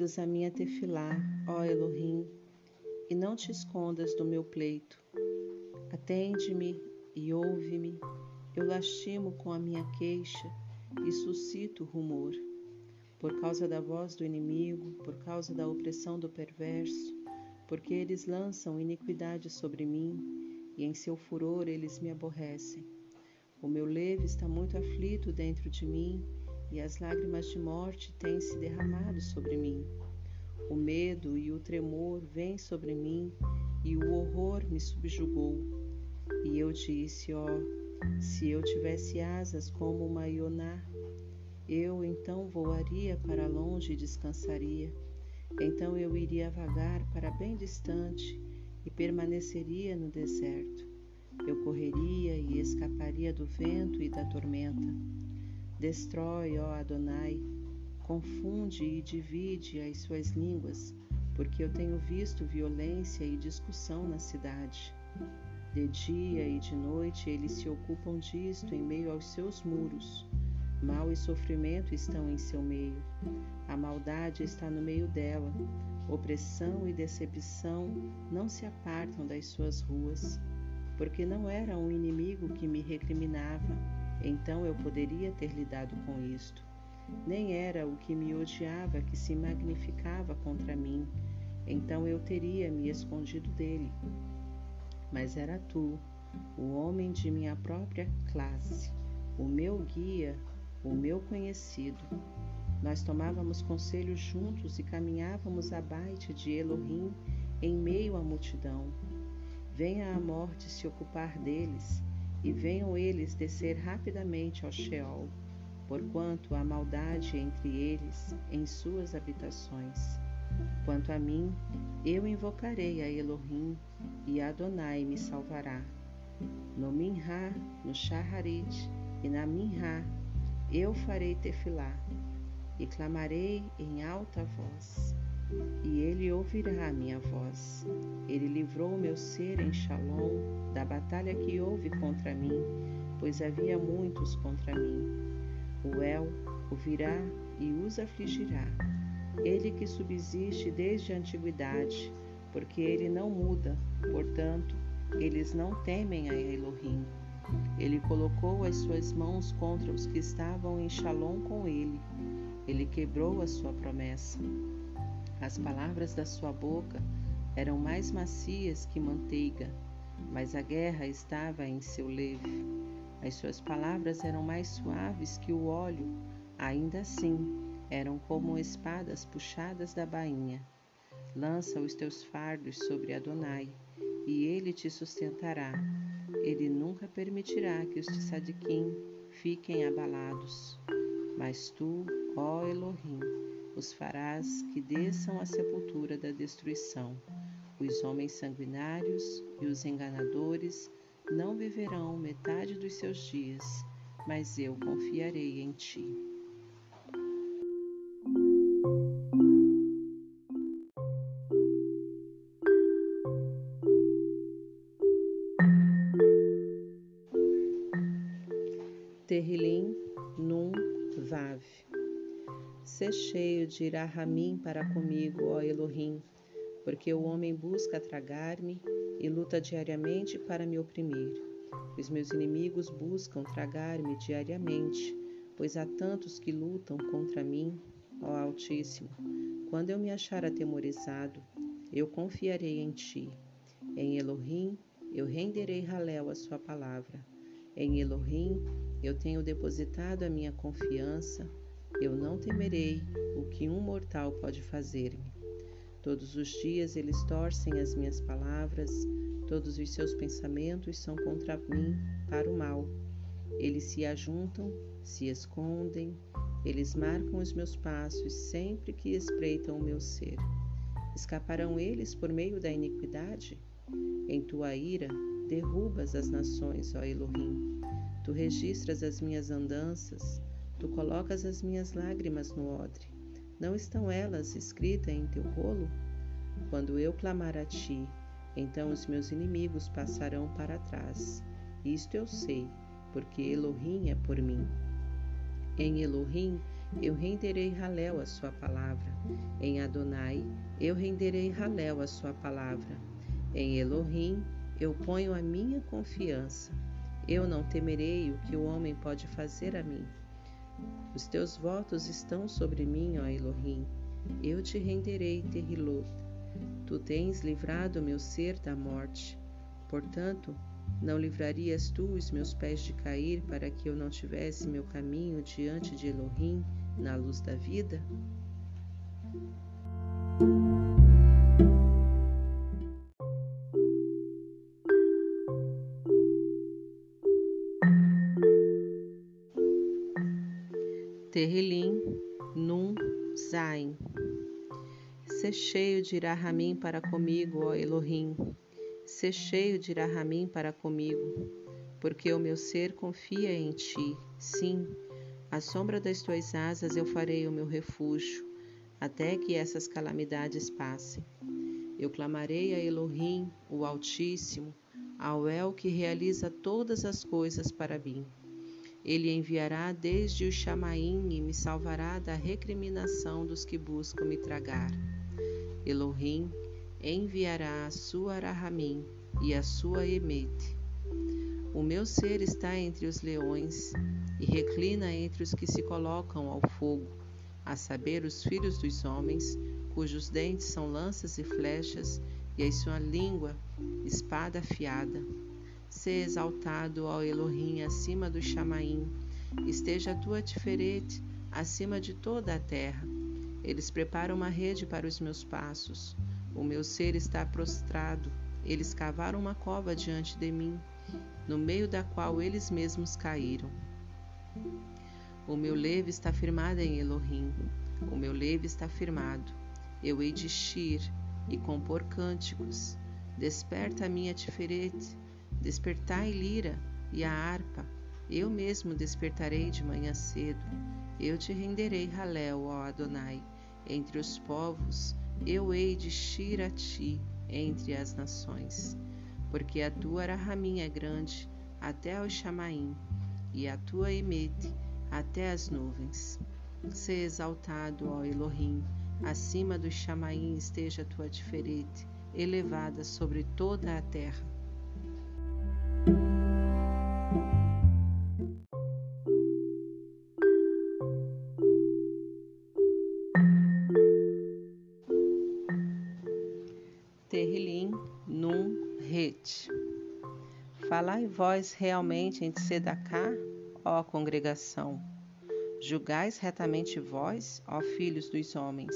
ouvidos à minha tefilá, ó Elohim, e não te escondas do meu pleito. Atende-me e ouve-me. Eu lastimo com a minha queixa e suscito rumor. Por causa da voz do inimigo, por causa da opressão do perverso, porque eles lançam iniquidade sobre mim e em seu furor eles me aborrecem. O meu leve está muito aflito dentro de mim e as lágrimas de morte têm se derramado sobre mim. O medo e o tremor vêm sobre mim e o horror me subjugou. E eu disse: Ó, oh, se eu tivesse asas como uma ioná, eu então voaria para longe e descansaria. Então eu iria vagar para bem distante e permaneceria no deserto. Eu correria e escaparia do vento e da tormenta. Destrói, ó Adonai, confunde e divide as suas línguas, porque eu tenho visto violência e discussão na cidade. De dia e de noite eles se ocupam disto em meio aos seus muros. Mal e sofrimento estão em seu meio. A maldade está no meio dela. Opressão e decepção não se apartam das suas ruas. Porque não era um inimigo que me recriminava então eu poderia ter lidado com isto. Nem era o que me odiava que se magnificava contra mim, então eu teria me escondido dele. Mas era tu, o homem de minha própria classe, o meu guia, o meu conhecido. Nós tomávamos conselho juntos e caminhávamos a baite de Elohim em meio à multidão. Venha a morte se ocupar deles e venham eles descer rapidamente ao Sheol, porquanto há maldade entre eles em suas habitações. Quanto a mim, eu invocarei a Elohim e Adonai me salvará. No Minha, no Shaharit e na Minha, eu farei tefilá e clamarei em alta voz e ele ouvirá a minha voz. Ele livrou o meu ser em Shalom da batalha que houve contra mim, pois havia muitos contra mim. O El o virá e os afligirá. Ele que subsiste desde a antiguidade, porque ele não muda, portanto, eles não temem a Elohim. Ele colocou as suas mãos contra os que estavam em Shalom com ele. Ele quebrou a sua promessa. As palavras da sua boca eram mais macias que manteiga, mas a guerra estava em seu leve. As suas palavras eram mais suaves que o óleo, ainda assim eram como espadas puxadas da bainha. Lança os teus fardos sobre Adonai, e ele te sustentará. Ele nunca permitirá que os tzadikim fiquem abalados. Mas tu, ó Elohim, os farás que desçam à sepultura da destruição. Os homens sanguinários e os enganadores não viverão metade dos seus dias, mas eu confiarei em ti. De irahamim para comigo, ó Elohim, porque o homem busca tragar-me e luta diariamente para me oprimir. Os meus inimigos buscam tragar-me diariamente, pois há tantos que lutam contra mim, ó Altíssimo. Quando eu me achar atemorizado, eu confiarei em ti. Em Elohim, eu renderei Halel a sua palavra. Em Elohim, eu tenho depositado a minha confiança eu não temerei o que um mortal pode fazer-me. Todos os dias eles torcem as minhas palavras, todos os seus pensamentos são contra mim para o mal. Eles se ajuntam, se escondem, eles marcam os meus passos sempre que espreitam o meu ser. Escaparão eles por meio da iniquidade? Em tua ira, derrubas as nações, ó Elohim. Tu registras as minhas andanças, Tu colocas as minhas lágrimas no odre. Não estão elas escritas em teu rolo? Quando eu clamar a ti, então os meus inimigos passarão para trás. Isto eu sei, porque Elohim é por mim. Em Elohim eu renderei Halel a sua palavra. Em Adonai, eu renderei Halel a sua palavra. Em Elohim, eu ponho a minha confiança. Eu não temerei o que o homem pode fazer a mim. Os teus votos estão sobre mim, ó Elohim. Eu te renderei, Terrilot. Tu tens livrado meu ser da morte. Portanto, não livrarias tu os meus pés de cair para que eu não tivesse meu caminho diante de Elohim na luz da vida? Se cheio de Irahamim para comigo, ó Elohim. Se cheio de Irahamim para comigo, porque o meu ser confia em ti. Sim, à sombra das tuas asas eu farei o meu refúgio, até que essas calamidades passem. Eu clamarei a Elohim, o Altíssimo, ao El que realiza todas as coisas para mim. Ele enviará desde o Chamaim e me salvará da recriminação dos que buscam me tragar. Elohim enviará a sua Arahamim e a sua Emete. O meu ser está entre os leões e reclina entre os que se colocam ao fogo, a saber, os filhos dos homens, cujos dentes são lanças e flechas, e a sua língua espada afiada. Se exaltado, ó Elohim, acima do Chamaim, esteja a tua Tiferet acima de toda a terra. Eles preparam uma rede para os meus passos. O meu ser está prostrado. Eles cavaram uma cova diante de mim, no meio da qual eles mesmos caíram. O meu leve está firmado em Elohim. O meu leve está firmado. Eu hei de xir e compor cânticos. Desperta a minha Tiferet Despertai lira e a harpa, eu mesmo despertarei de manhã cedo. Eu te renderei Halel, ó Adonai, entre os povos, eu hei de xir a ti entre as nações. Porque a tua Arahamim é grande, até o Chamaim, e a tua Emete, até as nuvens. Se exaltado, ó Elohim, acima do Chamaim esteja a tua diferente, elevada sobre toda a terra. Falai vós realmente em Sedacá, ó congregação. Julgais retamente vós, ó filhos dos homens.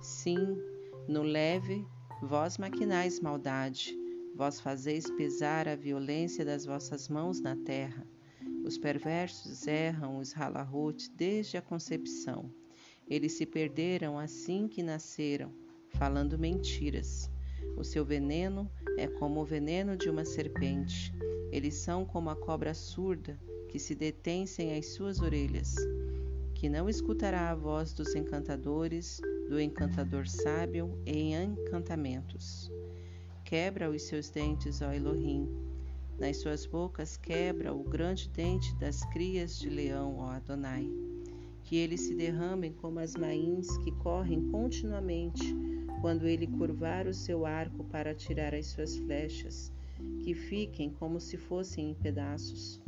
Sim, no leve, vós maquinais maldade, vós fazeis pesar a violência das vossas mãos na terra. Os perversos erram os halahut desde a concepção. Eles se perderam assim que nasceram, falando mentiras. O seu veneno é como o veneno de uma serpente. Eles são como a cobra surda que se detém sem as suas orelhas, que não escutará a voz dos encantadores, do encantador sábio em encantamentos. Quebra os seus dentes, ó Elohim. Nas suas bocas quebra o grande dente das crias de leão, ó Adonai. Que eles se derramem como as mains que correm continuamente quando ele curvar o seu arco para atirar as suas flechas, que fiquem como se fossem em pedaços,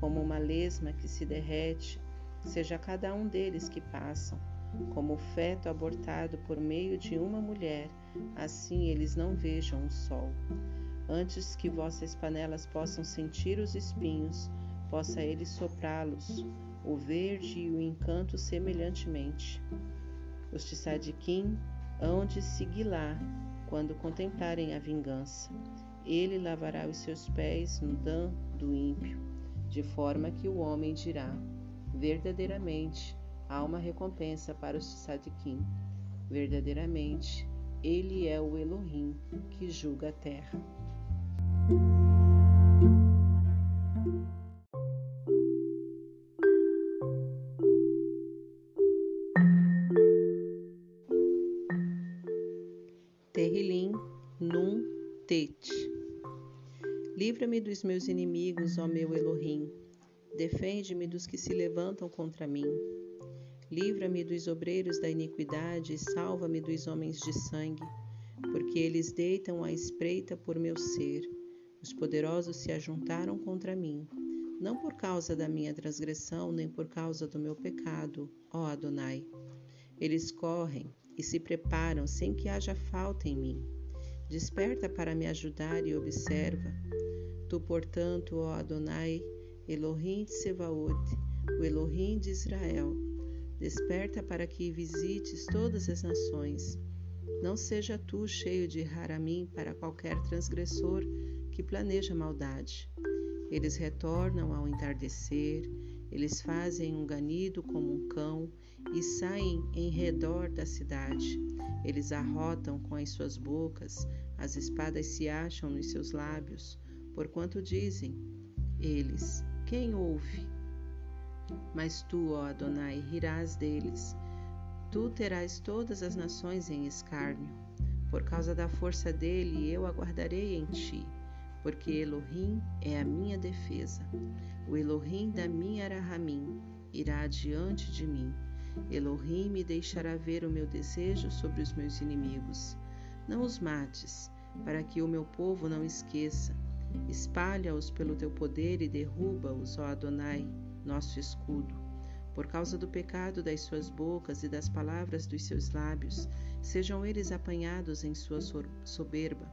como uma lesma que se derrete, seja cada um deles que passam, como o feto abortado por meio de uma mulher, assim eles não vejam o sol. Antes que vossas panelas possam sentir os espinhos, possa ele soprá-los, o verde e o encanto semelhantemente. Os tsadikim hão de seguir-lá quando contemplarem a vingança. Ele lavará os seus pés no dã do ímpio, de forma que o homem dirá: verdadeiramente há uma recompensa para os tzadikim. Verdadeiramente, ele é o Elohim que julga a terra. Livra-me dos meus inimigos, ó meu Elohim. Defende-me dos que se levantam contra mim. Livra-me dos obreiros da iniquidade e salva-me dos homens de sangue, porque eles deitam a espreita por meu ser. Os poderosos se ajuntaram contra mim, não por causa da minha transgressão, nem por causa do meu pecado, ó Adonai. Eles correm e se preparam sem que haja falta em mim. Desperta para me ajudar e observa. Tu, portanto, ó Adonai, Elohim de Sebaot, o Elohim de Israel, Desperta para que visites todas as nações. Não seja tu cheio de haramim para qualquer transgressor que planeja maldade. Eles retornam ao entardecer, eles fazem um ganido como um cão e saem em redor da cidade. Eles arrotam com as suas bocas, as espadas se acham nos seus lábios, porquanto dizem: Eles, quem ouve? Mas tu, ó Adonai, rirás deles. Tu terás todas as nações em escárnio. Por causa da força dele, eu aguardarei em ti, porque Elohim é a minha defesa. O Elohim da minha Arahamim irá adiante de mim. Elohim me deixará ver o meu desejo sobre os meus inimigos. Não os mates, para que o meu povo não esqueça. Espalha-os pelo teu poder e derruba-os, ó Adonai nosso escudo. Por causa do pecado das suas bocas e das palavras dos seus lábios, sejam eles apanhados em sua soberba,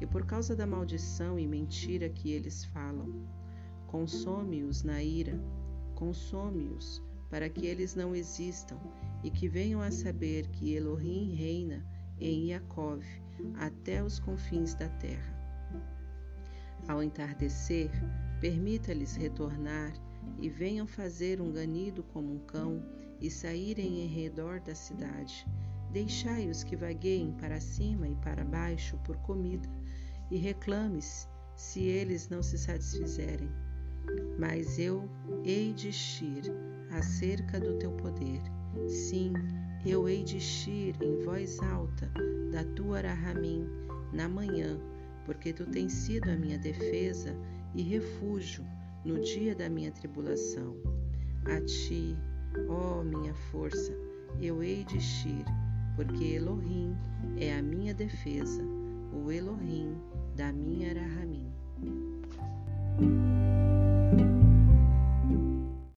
e por causa da maldição e mentira que eles falam. Consome-os na ira, consome-os, para que eles não existam e que venham a saber que Elohim reina em Iacov até os confins da terra. Ao entardecer, permita-lhes retornar e venham fazer um ganido como um cão e saírem em redor da cidade. Deixai-os que vagueiem para cima e para baixo por comida, e reclame-se se eles não se satisfizerem. Mas eu hei de xir acerca do teu poder. Sim, eu hei de xir em voz alta da tua Arahamim na manhã, porque tu tens sido a minha defesa e refúgio no dia da minha tribulação. A ti, ó minha força, eu hei de ir, porque Elohim é a minha defesa, o Elohim da minha Arahamim.